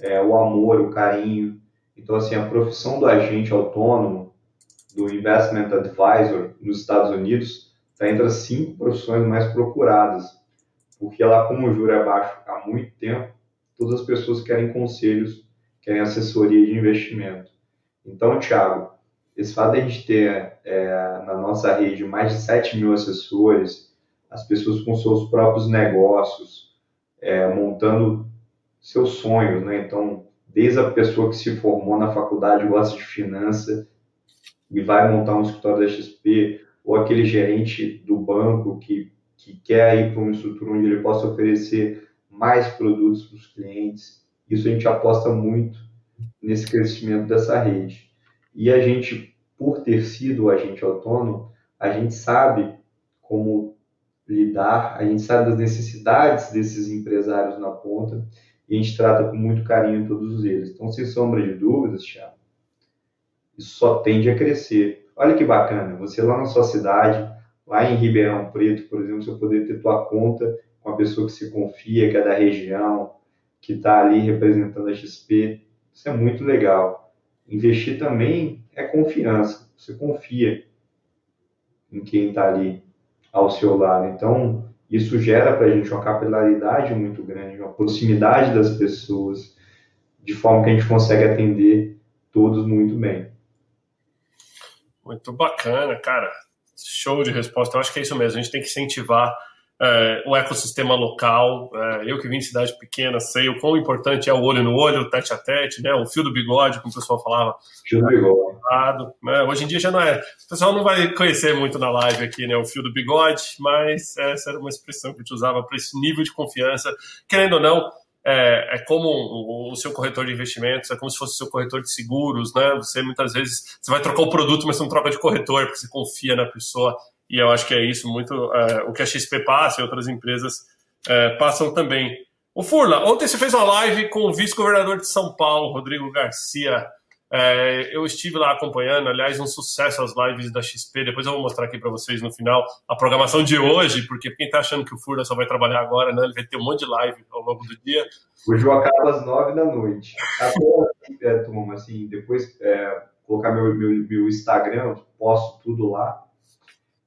é, o amor, o carinho. Então assim a profissão do agente autônomo, do investment advisor nos Estados Unidos está entre as cinco profissões mais procuradas, porque ela como o juro é baixo há muito tempo, todas as pessoas querem conselhos, querem assessoria de investimento. Então, Thiago, esse fato de a gente ter é, na nossa rede mais de 7 mil assessores, as pessoas com seus próprios negócios, é, montando seus sonhos, né? Então, desde a pessoa que se formou na faculdade, gosta de finança e vai montar um escritório da XP, ou aquele gerente do banco que, que quer ir para uma estrutura onde ele possa oferecer mais produtos para os clientes. Isso a gente aposta muito nesse crescimento dessa rede. E a gente, por ter sido agente autônomo, a gente sabe como lidar, a gente sabe das necessidades desses empresários na ponta e a gente trata com muito carinho todos eles. Então, sem sombra de dúvidas, Thiago, isso só tende a crescer. Olha que bacana, você lá na sua cidade, lá em Ribeirão Preto, por exemplo, você poder ter tua conta com a pessoa que se confia, que é da região, que está ali representando a XP, isso é muito legal. Investir também é confiança. Você confia em quem está ali ao seu lado. Então, isso gera para a gente uma capilaridade muito grande, uma proximidade das pessoas, de forma que a gente consegue atender todos muito bem. Muito bacana, cara. Show de resposta. Eu acho que é isso mesmo. A gente tem que incentivar é, o ecossistema local. É, eu que vim de cidade pequena sei o quão importante é o olho no olho, o tete a tete, né? O fio do bigode, como o pessoal falava. Fio do bigode. Né? Hoje em dia já não é. O pessoal não vai conhecer muito na live aqui, né? O fio do bigode, mas essa era uma expressão que a gente usava para esse nível de confiança. Querendo ou não, é, é, como o, seu corretor de investimentos, é como se fosse o seu corretor de seguros, né? Você muitas vezes você vai trocar o produto, mas você não troca de corretor, porque você confia na pessoa. E eu acho que é isso muito é, o que a XP passa e outras empresas é, passam também. O Furla, ontem você fez uma live com o vice-governador de São Paulo, Rodrigo Garcia. É, eu estive lá acompanhando, aliás, um sucesso as lives da XP. Depois eu vou mostrar aqui para vocês no final a programação de hoje, porque quem está achando que o Furla só vai trabalhar agora, né? Ele vai ter um monte de live ao longo do dia. Hoje eu acabo às nove da noite. Até, é, turma, assim, depois é, colocar meu, meu, meu Instagram, posto tudo lá.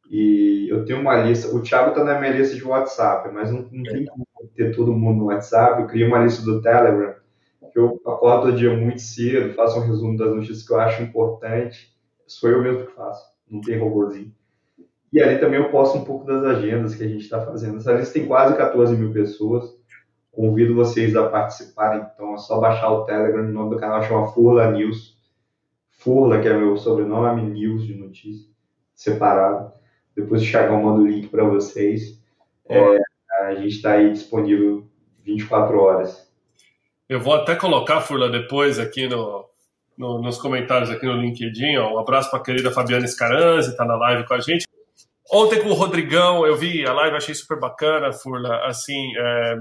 E eu tenho uma lista, o Thiago está na minha lista de WhatsApp, mas não, não tem como ter todo mundo no WhatsApp. Eu criei uma lista do Telegram, que eu acordo todo dia muito cedo, faço um resumo das notícias que eu acho importante. Sou eu mesmo que faço, não tem robôzinho. E ali também eu posto um pouco das agendas que a gente está fazendo. Essa lista tem quase 14 mil pessoas. Convido vocês a participarem, então é só baixar o Telegram, o nome do canal chama Furla News. Furla, que é meu sobrenome, News de notícia, separado. Depois o Thiagão manda o link para vocês. É, a gente está aí disponível 24 horas. Eu vou até colocar, Furla, depois aqui no, no, nos comentários aqui no LinkedIn. Ó, um abraço para a querida Fabiana Scaranzi, está na live com a gente. Ontem com o Rodrigão, eu vi a live, achei super bacana, Furla. Assim, é,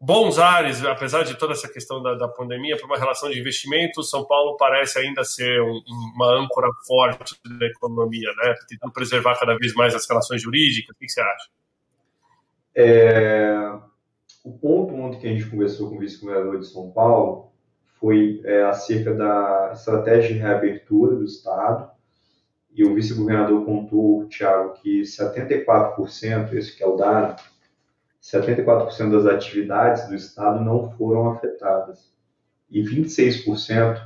bons ares, apesar de toda essa questão da, da pandemia, para uma relação de investimento, São Paulo parece ainda ser um, uma âncora forte da economia, né? Tentando preservar cada vez mais as relações jurídicas. O que você acha? É, o ponto ontem que a gente conversou com o vice-governador de São Paulo foi é, acerca da estratégia de reabertura do Estado. E o vice-governador contou, Tiago, que 74%, esse que é o dado, 74% das atividades do Estado não foram afetadas e 26%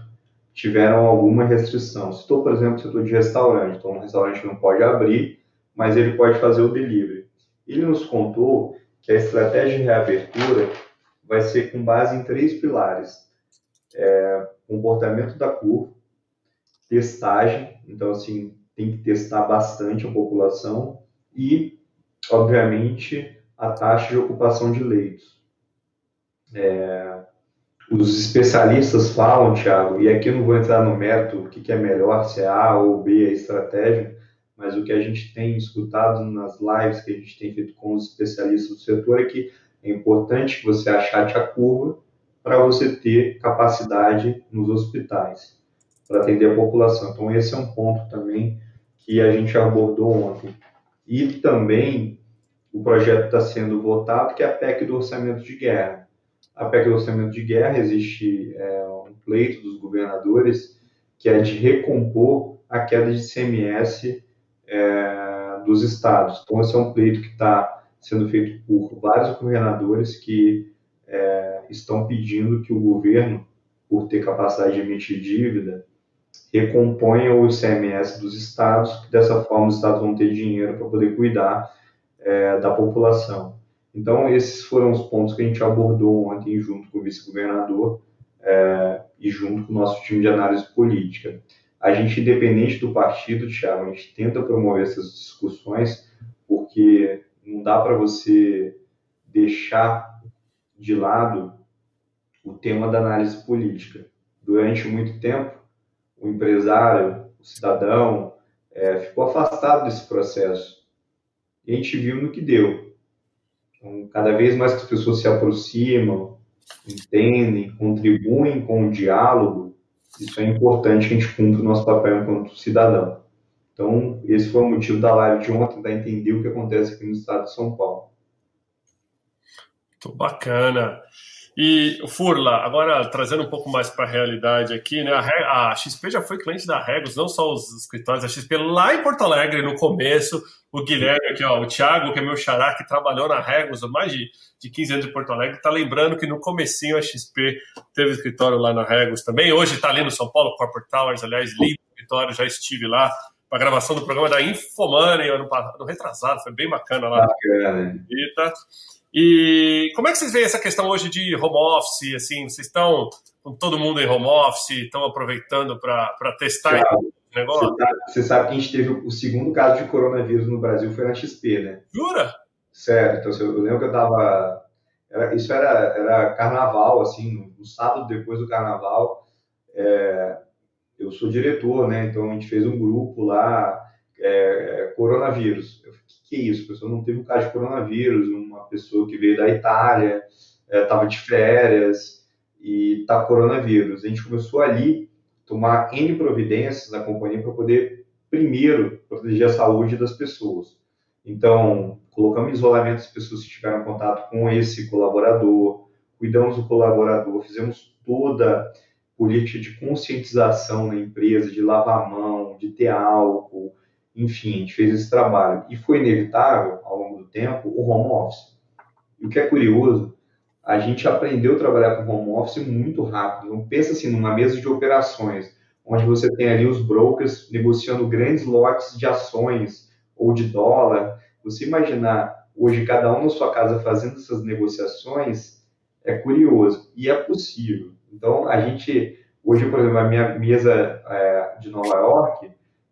tiveram alguma restrição. Citou, por exemplo, setor de restaurante. Então, um restaurante não pode abrir, mas ele pode fazer o delivery. Ele nos contou que a estratégia de reabertura vai ser com base em três pilares. É, comportamento da curva, testagem, então, assim, tem que testar bastante a população, e, obviamente, a taxa de ocupação de leitos. É, os especialistas falam, Thiago, e aqui eu não vou entrar no mérito o que, que é melhor, se é A ou B a estratégia, mas o que a gente tem escutado nas lives que a gente tem feito com os especialistas do setor é que é importante que você achate a curva para você ter capacidade nos hospitais para atender a população. Então, esse é um ponto também que a gente abordou ontem. E também o projeto está sendo votado, que é a PEC do orçamento de guerra. A PEC do orçamento de guerra existe é, um pleito dos governadores que é de recompor a queda de CMS é, dos estados. Então, esse é um pleito que está sendo feito por vários governadores que é, estão pedindo que o governo, por ter capacidade de emitir dívida, recomponha o ICMS dos estados, que dessa forma os estados vão ter dinheiro para poder cuidar é, da população. Então, esses foram os pontos que a gente abordou ontem junto com o vice-governador é, e junto com o nosso time de análise política. A gente, independente do partido, Thiago, a gente tenta promover essas discussões, porque não dá para você deixar de lado o tema da análise política. Durante muito tempo, o empresário, o cidadão, é, ficou afastado desse processo. E a gente viu no que deu. Então, cada vez mais que as pessoas se aproximam, entendem, contribuem com o diálogo, isso é importante que a gente cumpra o nosso papel enquanto cidadão. Então, esse foi o motivo da live de ontem, tentar entender o que acontece aqui no estado de São Paulo. Muito bacana. E, Furla, agora trazendo um pouco mais para a realidade aqui, né? A, a, XP já foi cliente da Regos, não só os escritórios da XP lá em Porto Alegre no começo. O Guilherme aqui, ó, o Thiago, que é meu xará, que trabalhou na Regos há mais de, de 15 anos em Porto Alegre, está lembrando que no comecinho a XP teve escritório lá na Regos também. Hoje está ali no São Paulo, Corporate Towers, aliás, lindo escritório, já estive lá para a gravação do programa da Infomoney, ano, ano retrasado, foi bem bacana lá. Bacana. E como é que vocês veem essa questão hoje de home office? Assim, vocês estão com todo mundo em home office, estão aproveitando para testar o negócio? Você sabe, você sabe, que a gente teve o segundo caso de coronavírus no Brasil foi na XP, né? Jura? Sério, então eu lembro que eu tava. Era, isso era, era carnaval, assim, no sábado depois do carnaval. É, eu sou diretor, né? Então a gente fez um grupo lá, é, coronavírus. Eu que é isso? A pessoa não teve um caso de coronavírus, uma pessoa que veio da Itália, estava é, de férias e está coronavírus. A gente começou ali tomar N providências na companhia para poder, primeiro, proteger a saúde das pessoas. Então, colocamos em isolamento as pessoas que tiveram contato com esse colaborador, cuidamos do colaborador, fizemos toda política de conscientização na empresa, de lavar a mão, de ter álcool, enfim, a gente fez esse trabalho. E foi inevitável, ao longo do tempo, o home office. E o que é curioso, a gente aprendeu a trabalhar com home office muito rápido. Não pensa assim numa mesa de operações, onde você tem ali os brokers negociando grandes lotes de ações ou de dólar. Você imaginar hoje cada um na sua casa fazendo essas negociações é curioso e é possível. Então, a gente, hoje, por exemplo, a minha mesa é, de Nova York,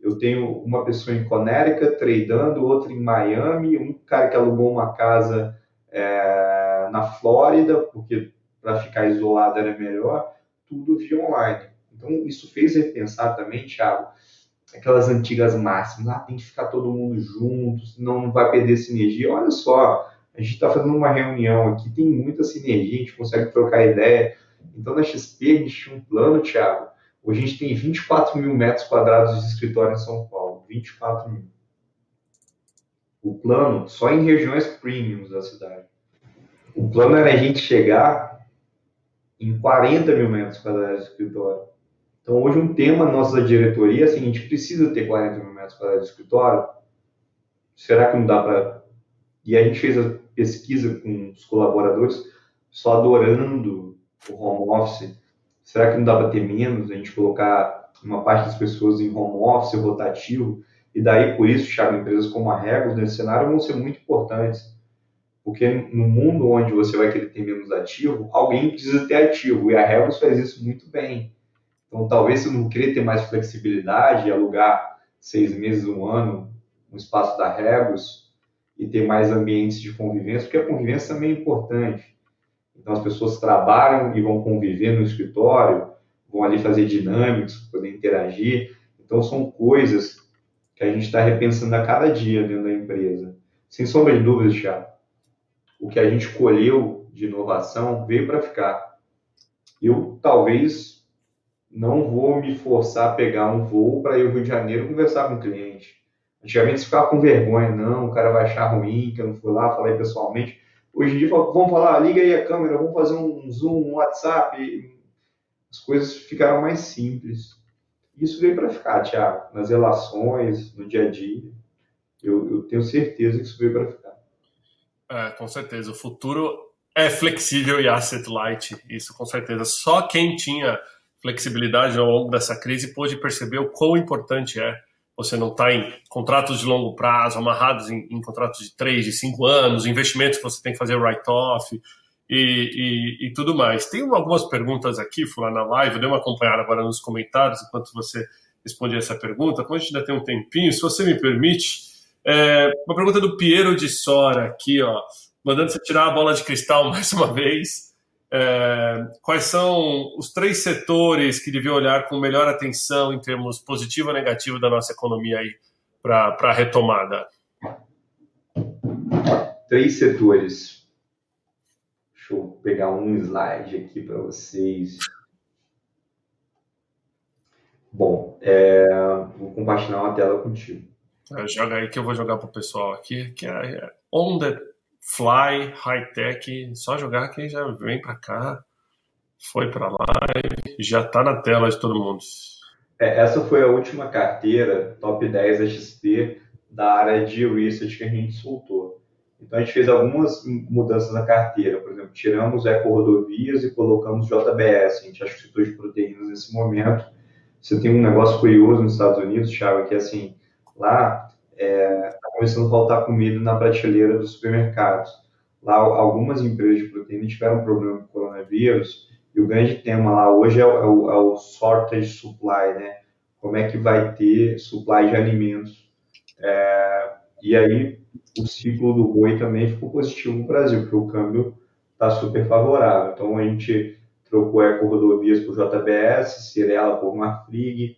eu tenho uma pessoa em Conérica tradando, outra em Miami, um cara que alugou uma casa é, na Flórida, porque para ficar isolado era melhor, tudo via online. Então, isso fez repensar também, Thiago, aquelas antigas máximas, ah, tem que ficar todo mundo junto, senão não vai perder sinergia. Olha só, a gente está fazendo uma reunião aqui, tem muita sinergia, a gente consegue trocar ideia. Então, na XP, a gente tinha um plano, Thiago, Hoje a gente tem 24 mil metros quadrados de escritório em São Paulo. 24 mil. O plano, só em regiões premiums da cidade. O plano era a gente chegar em 40 mil metros quadrados de escritório. Então, hoje, um tema nossa diretoria é assim: a gente precisa ter 40 mil metros quadrados de escritório. Será que não dá para. E a gente fez a pesquisa com os colaboradores, só adorando o home office Será que não dá para ter menos, a gente colocar uma parte das pessoas em home office rotativo? E daí, por isso, Thiago, empresas como a Regos nesse cenário vão ser muito importantes. Porque no mundo onde você vai querer ter menos ativo, alguém precisa ter ativo. E a Regos faz isso muito bem. Então, talvez se não querer ter mais flexibilidade alugar seis meses, um ano, no espaço da Regos, e ter mais ambientes de convivência, porque a convivência também é importante. Então, as pessoas trabalham e vão conviver no escritório, vão ali fazer dinâmicas, poder interagir. Então, são coisas que a gente está repensando a cada dia dentro da empresa. Sem sombra de dúvidas, Thiago, o que a gente colheu de inovação veio para ficar. Eu, talvez, não vou me forçar a pegar um voo para ir ao Rio de Janeiro conversar com o cliente. Antigamente, se ficava com vergonha, não, o cara vai achar ruim, que eu não fui lá, falei pessoalmente. Hoje em dia, vamos falar, liga aí a câmera, vamos fazer um Zoom, um WhatsApp. As coisas ficaram mais simples. Isso veio para ficar, Tiago, nas relações, no dia a dia. Eu, eu tenho certeza que isso veio para ficar. É, com certeza. O futuro é flexível e asset light. Isso, com certeza. Só quem tinha flexibilidade ao longo dessa crise pôde perceber o quão importante é você não estar tá em contratos de longo prazo, amarrados em, em, contratos de três, de cinco anos, investimentos que você tem que fazer write-off e, e, e, tudo mais. Tem algumas perguntas aqui, lá na live, eu dei uma acompanhada agora nos comentários enquanto você respondia essa pergunta. Como a gente ainda tem um tempinho, se você me permite, é, uma pergunta do Piero de Sora aqui, ó, mandando você tirar a bola de cristal [LAUGHS] mais uma vez. É, quais são os três setores que deviam olhar com melhor atenção em termos positivo ou negativo da nossa economia aí para a retomada? Três setores. Deixa eu pegar um slide aqui para vocês. Bom, é, vou compartilhar uma tela contigo. É, joga aí que eu vou jogar para o pessoal aqui, que é On the Fly, High Tech, só jogar que já vem para cá, foi para live, já está na tela de todo mundo. É, essa foi a última carteira top 10 da XP da área de research que a gente soltou. Então a gente fez algumas mudanças na carteira, por exemplo, tiramos Eco Rodovias e colocamos JBS. A gente acha que setor de proteínas nesse momento. Você tem um negócio curioso nos Estados Unidos, Thiago, que é assim, lá é, começando a faltar comida na prateleira dos supermercados. Lá, algumas empresas de proteína tiveram problema com o coronavírus e o grande tema lá hoje é o, é o, é o shortage supply, né? Como é que vai ter supply de alimentos. É, e aí, o ciclo do boi também ficou positivo no Brasil, porque o câmbio está super favorável. Então, a gente trocou Eco Rodovias por JBS, Cirela por Marfrig,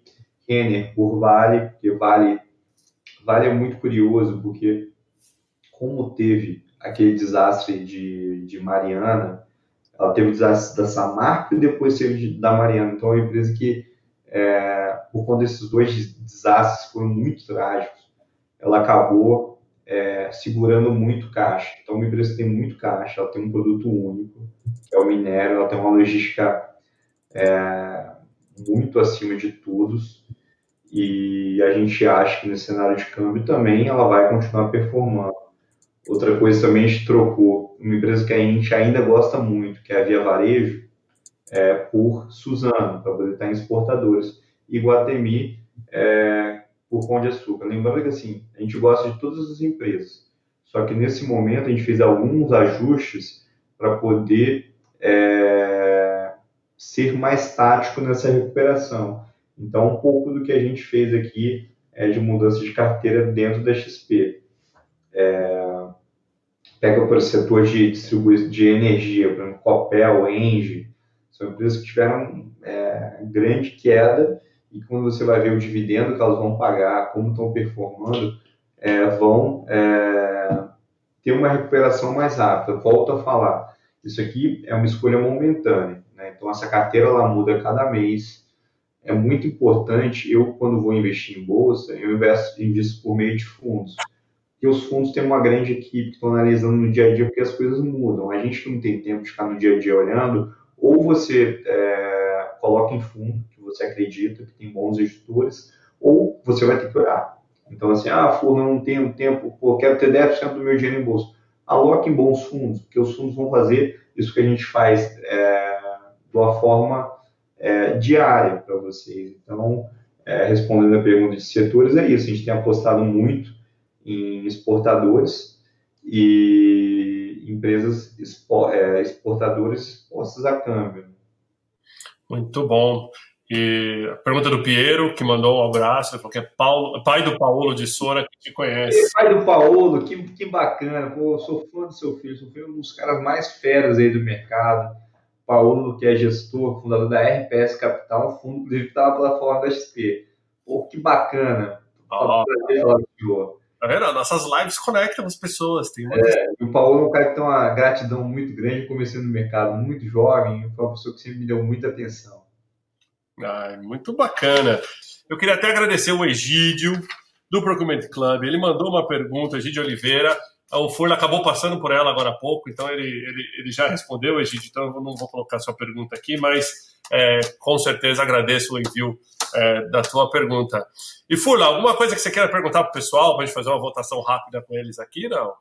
Renner por Vale, porque Vale Vale é muito curioso, porque como teve aquele desastre de, de Mariana, ela teve o desastre da Samarco e depois teve da Mariana. Então, é uma empresa que, é, por conta desses dois desastres foram muito trágicos, ela acabou é, segurando muito caixa. Então, uma empresa que tem muito caixa, ela tem um produto único, que é o minério, ela tem uma logística é, muito acima de todos e a gente acha que nesse cenário de câmbio também ela vai continuar performando. Outra coisa também a gente trocou uma empresa que a gente ainda gosta muito, que é a Via Varejo, é, por Suzano, para poder estar em exportadores, e Guatemi é, por Pão de Açúcar. Lembrando que assim, a gente gosta de todas as empresas, só que nesse momento a gente fez alguns ajustes para poder é, ser mais tático nessa recuperação. Então, um pouco do que a gente fez aqui é de mudança de carteira dentro da XP. É, pega por setor de distribuição de energia, por exemplo, Copel, Engie, são empresas que tiveram é, grande queda e quando você vai ver o dividendo que elas vão pagar, como estão performando, é, vão é, ter uma recuperação mais rápida. Volto a falar, isso aqui é uma escolha momentânea. Né? Então, essa carteira ela muda cada mês é muito importante, eu quando vou investir em bolsa, eu investo, invisto por meio de fundos. E os fundos têm uma grande equipe que estão analisando no dia a dia porque as coisas mudam. A gente não tem tempo de ficar no dia a dia olhando, ou você é, coloca em fundo, que você acredita que tem bons gestores, ou você vai ter que olhar. Então, assim, ah, fulano, não tenho tempo, pô, quero ter 10% do meu dinheiro em bolsa. Aloque em bons fundos, porque os fundos vão fazer isso que a gente faz é, de uma forma é, diária para vocês. Então, é, respondendo a pergunta de setores, é isso. A gente tem apostado muito em exportadores e empresas expo, é, exportadoras expostas a câmbio. Muito bom. E a pergunta do Piero, que mandou um abraço, ele falou que é Paulo, pai do Paulo de Sora, que te conhece. Pai do Paulo, que, que bacana. Pô, sou fã do seu filho, sou filho um dos caras mais feras aí do mercado. Paulo, que é gestor, fundador da RPS Capital, um fundo, inclusive, está na plataforma da XP. Pô, que bacana. Oh, tá vendo? Nossas lives conectam as pessoas. Tem uma... é, o Paulo é um cara que tem uma gratidão muito grande, começando no mercado muito jovem, foi uma pessoa que sempre me deu muita atenção. Ah, muito bacana. Eu queria até agradecer o Egídio, do Procurement Club. Ele mandou uma pergunta, Egídio Oliveira. O Furla acabou passando por ela agora há pouco, então ele, ele, ele já respondeu, Egídio, então eu não vou colocar sua pergunta aqui, mas é, com certeza agradeço o envio é, da tua pergunta. E Furla, alguma coisa que você queira perguntar para o pessoal, para a gente fazer uma votação rápida com eles aqui, não?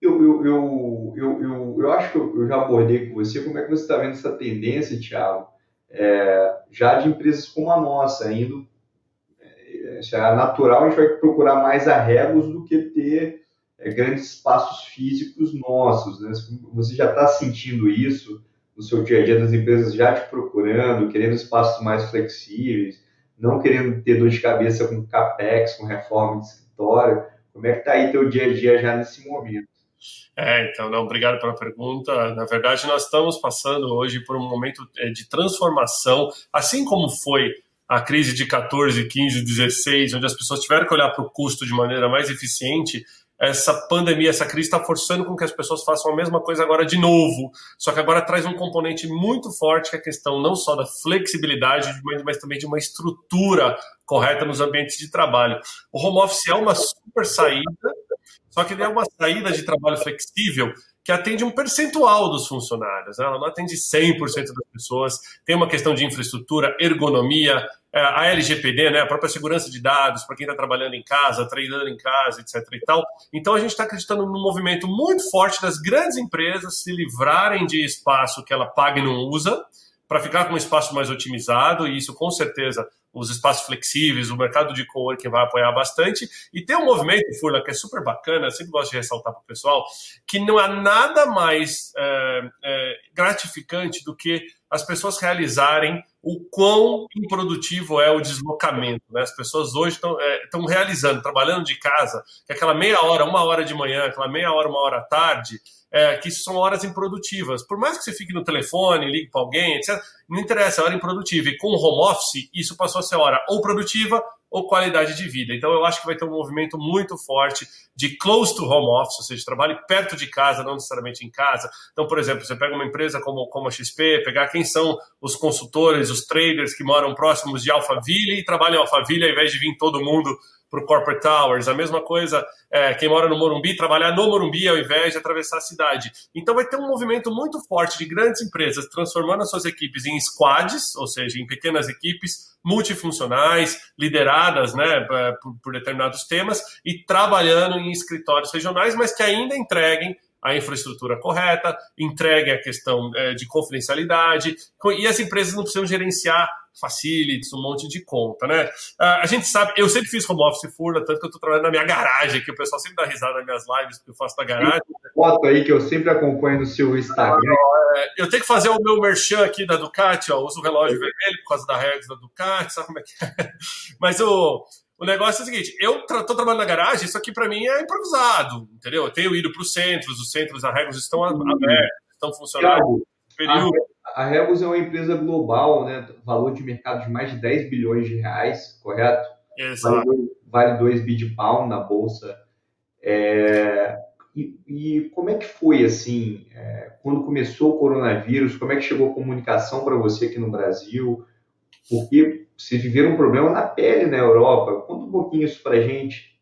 Eu, eu, eu, eu, eu, eu acho que eu já abordei com você como é que você está vendo essa tendência, Thiago, é, já de empresas como a nossa, indo é, é natural, a gente vai procurar mais arregos do que ter é, grandes espaços físicos nossos. Né? Você já está sentindo isso no seu dia a dia das empresas já te procurando, querendo espaços mais flexíveis, não querendo ter dor de cabeça com capex, com reforma de escritório. Como é que está aí teu dia a dia já nesse momento? É, então, não, obrigado pela pergunta. Na verdade, nós estamos passando hoje por um momento é, de transformação, assim como foi a crise de 14, 15, 16, onde as pessoas tiveram que olhar para o custo de maneira mais eficiente. Essa pandemia, essa crise está forçando com que as pessoas façam a mesma coisa agora de novo. Só que agora traz um componente muito forte, que é a questão não só da flexibilidade, mas, mas também de uma estrutura correta nos ambientes de trabalho. O home office é uma super saída, só que ele é uma saída de trabalho flexível que atende um percentual dos funcionários, né? ela não atende 100% das pessoas. Tem uma questão de infraestrutura, ergonomia, é, a LGPD, né, a própria segurança de dados para quem está trabalhando em casa, treinando em casa, etc. E tal. Então a gente está acreditando num movimento muito forte das grandes empresas se livrarem de espaço que ela paga e não usa para ficar com um espaço mais otimizado, e isso com certeza os espaços flexíveis, o mercado de coworking vai apoiar bastante. E tem um movimento, Furla, que é super bacana, sempre gosto de ressaltar para o pessoal, que não há nada mais é, é, gratificante do que as pessoas realizarem o quão improdutivo é o deslocamento. Né? As pessoas hoje estão é, realizando, trabalhando de casa, que aquela meia hora, uma hora de manhã, aquela meia hora, uma hora à tarde, é, que são horas improdutivas. Por mais que você fique no telefone, ligue para alguém, etc., não interessa, é hora improdutiva. E com o home office, isso passou a ser hora ou produtiva ou qualidade de vida. Então, eu acho que vai ter um movimento muito forte de close to home office, ou seja, trabalhe perto de casa, não necessariamente em casa. Então, por exemplo, você pega uma empresa como, como a XP, pegar quem são os consultores, os traders que moram próximos de Alphaville e trabalham em Alphaville ao invés de vir todo mundo para o Corporate Towers. A mesma coisa, é, quem mora no Morumbi, trabalhar no Morumbi ao invés de atravessar a cidade. Então vai ter um movimento muito forte de grandes empresas transformando as suas equipes em squads, ou seja, em pequenas equipes multifuncionais, lideradas né, por, por determinados temas, e trabalhando em escritórios regionais, mas que ainda entreguem a infraestrutura correta, entreguem a questão é, de confidencialidade, e as empresas não precisam gerenciar facilities, um monte de conta, né? Uh, a gente sabe, eu sempre fiz home office furna, tanto que eu estou trabalhando na minha garagem, que o pessoal sempre dá risada nas minhas lives, que eu faço na garagem. Tem foto aí que eu sempre acompanho no seu Instagram. Uh, eu tenho que fazer o meu merchan aqui da Ducati, ó, uso o relógio vermelho por causa da regra da Ducati, sabe como é que é? [LAUGHS] Mas o, o negócio é o seguinte, eu estou tra trabalhando na garagem, isso aqui para mim é improvisado, entendeu? Eu tenho ido para os centros, os centros, as regras estão uhum. abertos, estão funcionando. Período a Rebus é uma empresa global, né? Valor de mercado de mais de 10 bilhões de reais, correto? Exato. Vale 2 bi de pound na bolsa. É, e, e, como é que foi, assim, é, quando começou o coronavírus, como é que chegou a comunicação para você aqui no Brasil? Porque vocês viveram um problema na pele na Europa. Conta um pouquinho isso para gente.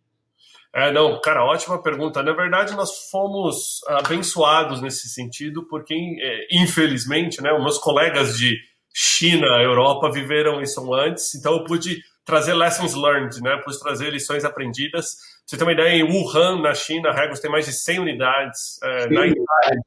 É, não, cara, ótima pergunta. Na verdade, nós fomos abençoados nesse sentido, porque, é, infelizmente, né, os meus colegas de China, Europa, viveram isso antes, então eu pude trazer lessons learned, né, pude trazer lições aprendidas. Pra você ter uma ideia, em Wuhan, na China, a Regos tem mais de 100 unidades. É, na, Itália,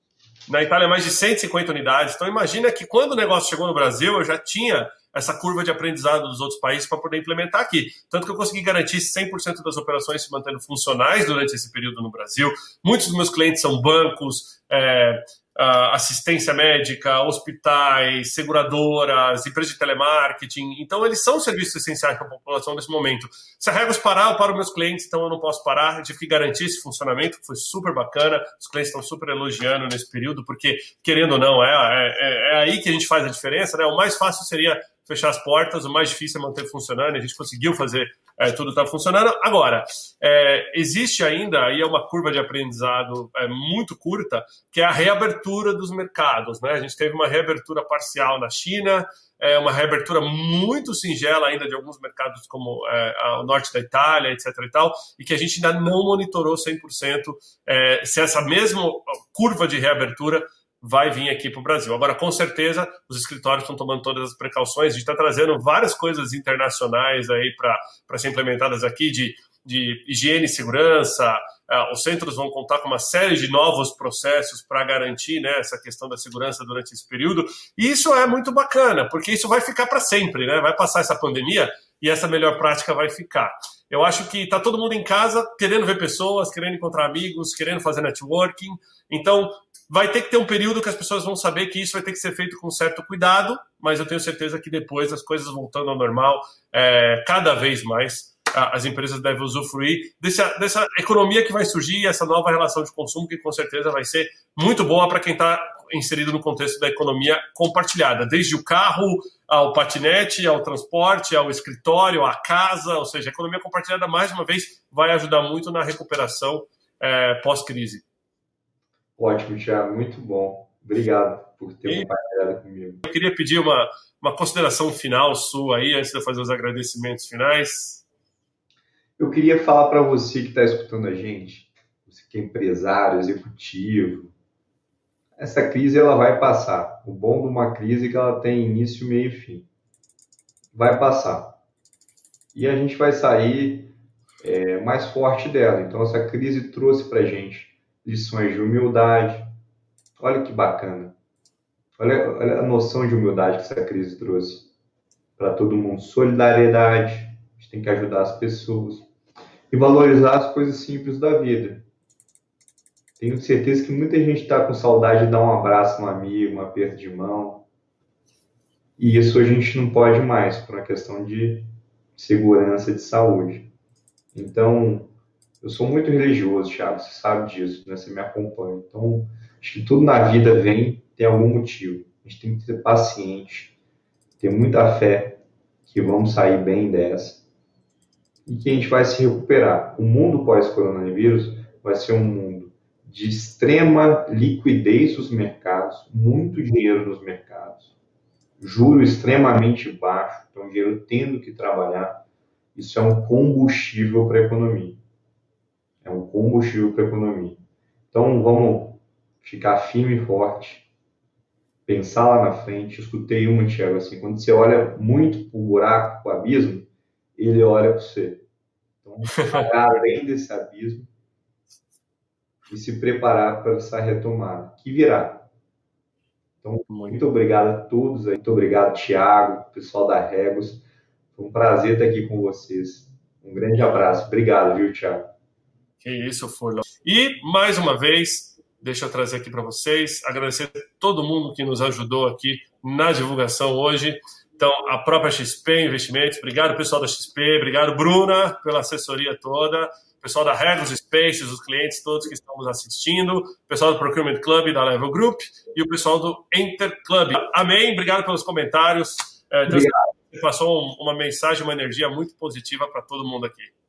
na Itália, mais de 150 unidades. Então, imagina que quando o negócio chegou no Brasil, eu já tinha essa curva de aprendizado dos outros países para poder implementar aqui. Tanto que eu consegui garantir 100% das operações se mantendo funcionais durante esse período no Brasil. Muitos dos meus clientes são bancos, é, assistência médica, hospitais, seguradoras, empresas de telemarketing. Então, eles são serviços essenciais para a população nesse momento. Se a Regos parar, eu paro meus clientes, então eu não posso parar. Eu tive que garantir esse funcionamento, que foi super bacana. Os clientes estão super elogiando nesse período, porque, querendo ou não, é, é, é aí que a gente faz a diferença. Né? O mais fácil seria fechar as portas, o mais difícil é manter funcionando. A gente conseguiu fazer é, tudo está funcionando. Agora, é, existe ainda, aí é uma curva de aprendizado é, muito curta, que é a reabertura dos mercados. Né? A gente teve uma reabertura parcial na China, é, uma reabertura muito singela ainda de alguns mercados como é, o norte da Itália, etc. e tal, e que a gente ainda não monitorou 100% é, se essa mesma curva de reabertura vai vir aqui para o Brasil. Agora, com certeza, os escritórios estão tomando todas as precauções. A gente está trazendo várias coisas internacionais aí para ser implementadas aqui de, de higiene e segurança. Uh, os centros vão contar com uma série de novos processos para garantir né, essa questão da segurança durante esse período. E isso é muito bacana, porque isso vai ficar para sempre, né? Vai passar essa pandemia e essa melhor prática vai ficar. Eu acho que está todo mundo em casa querendo ver pessoas, querendo encontrar amigos, querendo fazer networking. Então, Vai ter que ter um período que as pessoas vão saber que isso vai ter que ser feito com certo cuidado, mas eu tenho certeza que depois, as coisas voltando ao normal, é, cada vez mais as empresas devem usufruir dessa, dessa economia que vai surgir, essa nova relação de consumo que com certeza vai ser muito boa para quem está inserido no contexto da economia compartilhada, desde o carro ao patinete, ao transporte, ao escritório, à casa, ou seja, a economia compartilhada, mais uma vez, vai ajudar muito na recuperação é, pós-crise. Ótimo, Thiago, muito bom. Obrigado por ter compartilhado comigo. Eu queria pedir uma, uma consideração final sua aí, antes de eu fazer os agradecimentos finais. Eu queria falar para você que está escutando a gente, você que é empresário, executivo, essa crise ela vai passar. O bom de uma crise é que ela tem início, meio e fim. Vai passar. E a gente vai sair é, mais forte dela. Então, essa crise trouxe para a gente lições de humildade. Olha que bacana. Olha, olha a noção de humildade que essa crise trouxe para todo mundo. Solidariedade. A gente tem que ajudar as pessoas. E valorizar as coisas simples da vida. Tenho certeza que muita gente está com saudade de dar um abraço um amigo, um aperto de mão. E isso a gente não pode mais, por uma questão de segurança, de saúde. Então, eu sou muito religioso, Thiago, você sabe disso, né? Você me acompanha. Então, acho que tudo na vida vem, tem algum motivo. A gente tem que ser paciente, ter muita fé que vamos sair bem dessa e que a gente vai se recuperar. O mundo pós-coronavírus vai ser um mundo de extrema liquidez dos mercados, muito dinheiro nos mercados, juro extremamente baixo, então dinheiro tendo que trabalhar. Isso é um combustível para a economia é um combustível para a economia. Então vamos ficar firme e forte, pensar lá na frente. escutei uma, Tiago, assim, quando você olha muito para o buraco, para o abismo, ele olha para você. Então, parar [LAUGHS] além desse abismo e se preparar para essa retomada, que virá. Então, muito obrigado a todos. Muito obrigado, Tiago, pessoal da Regos. Foi um prazer estar aqui com vocês. Um grande abraço. Obrigado, viu, Tiago? Que isso, Furlan. E, mais uma vez, deixa eu trazer aqui para vocês, agradecer a todo mundo que nos ajudou aqui na divulgação hoje. Então, a própria XP Investimentos, obrigado pessoal da XP, obrigado Bruna pela assessoria toda, pessoal da Regos Spaces, os clientes todos que estão nos assistindo, pessoal do Procurement Club, da Level Group e o pessoal do Enter Club. Amém, obrigado pelos comentários. É, então, passou uma mensagem, uma energia muito positiva para todo mundo aqui.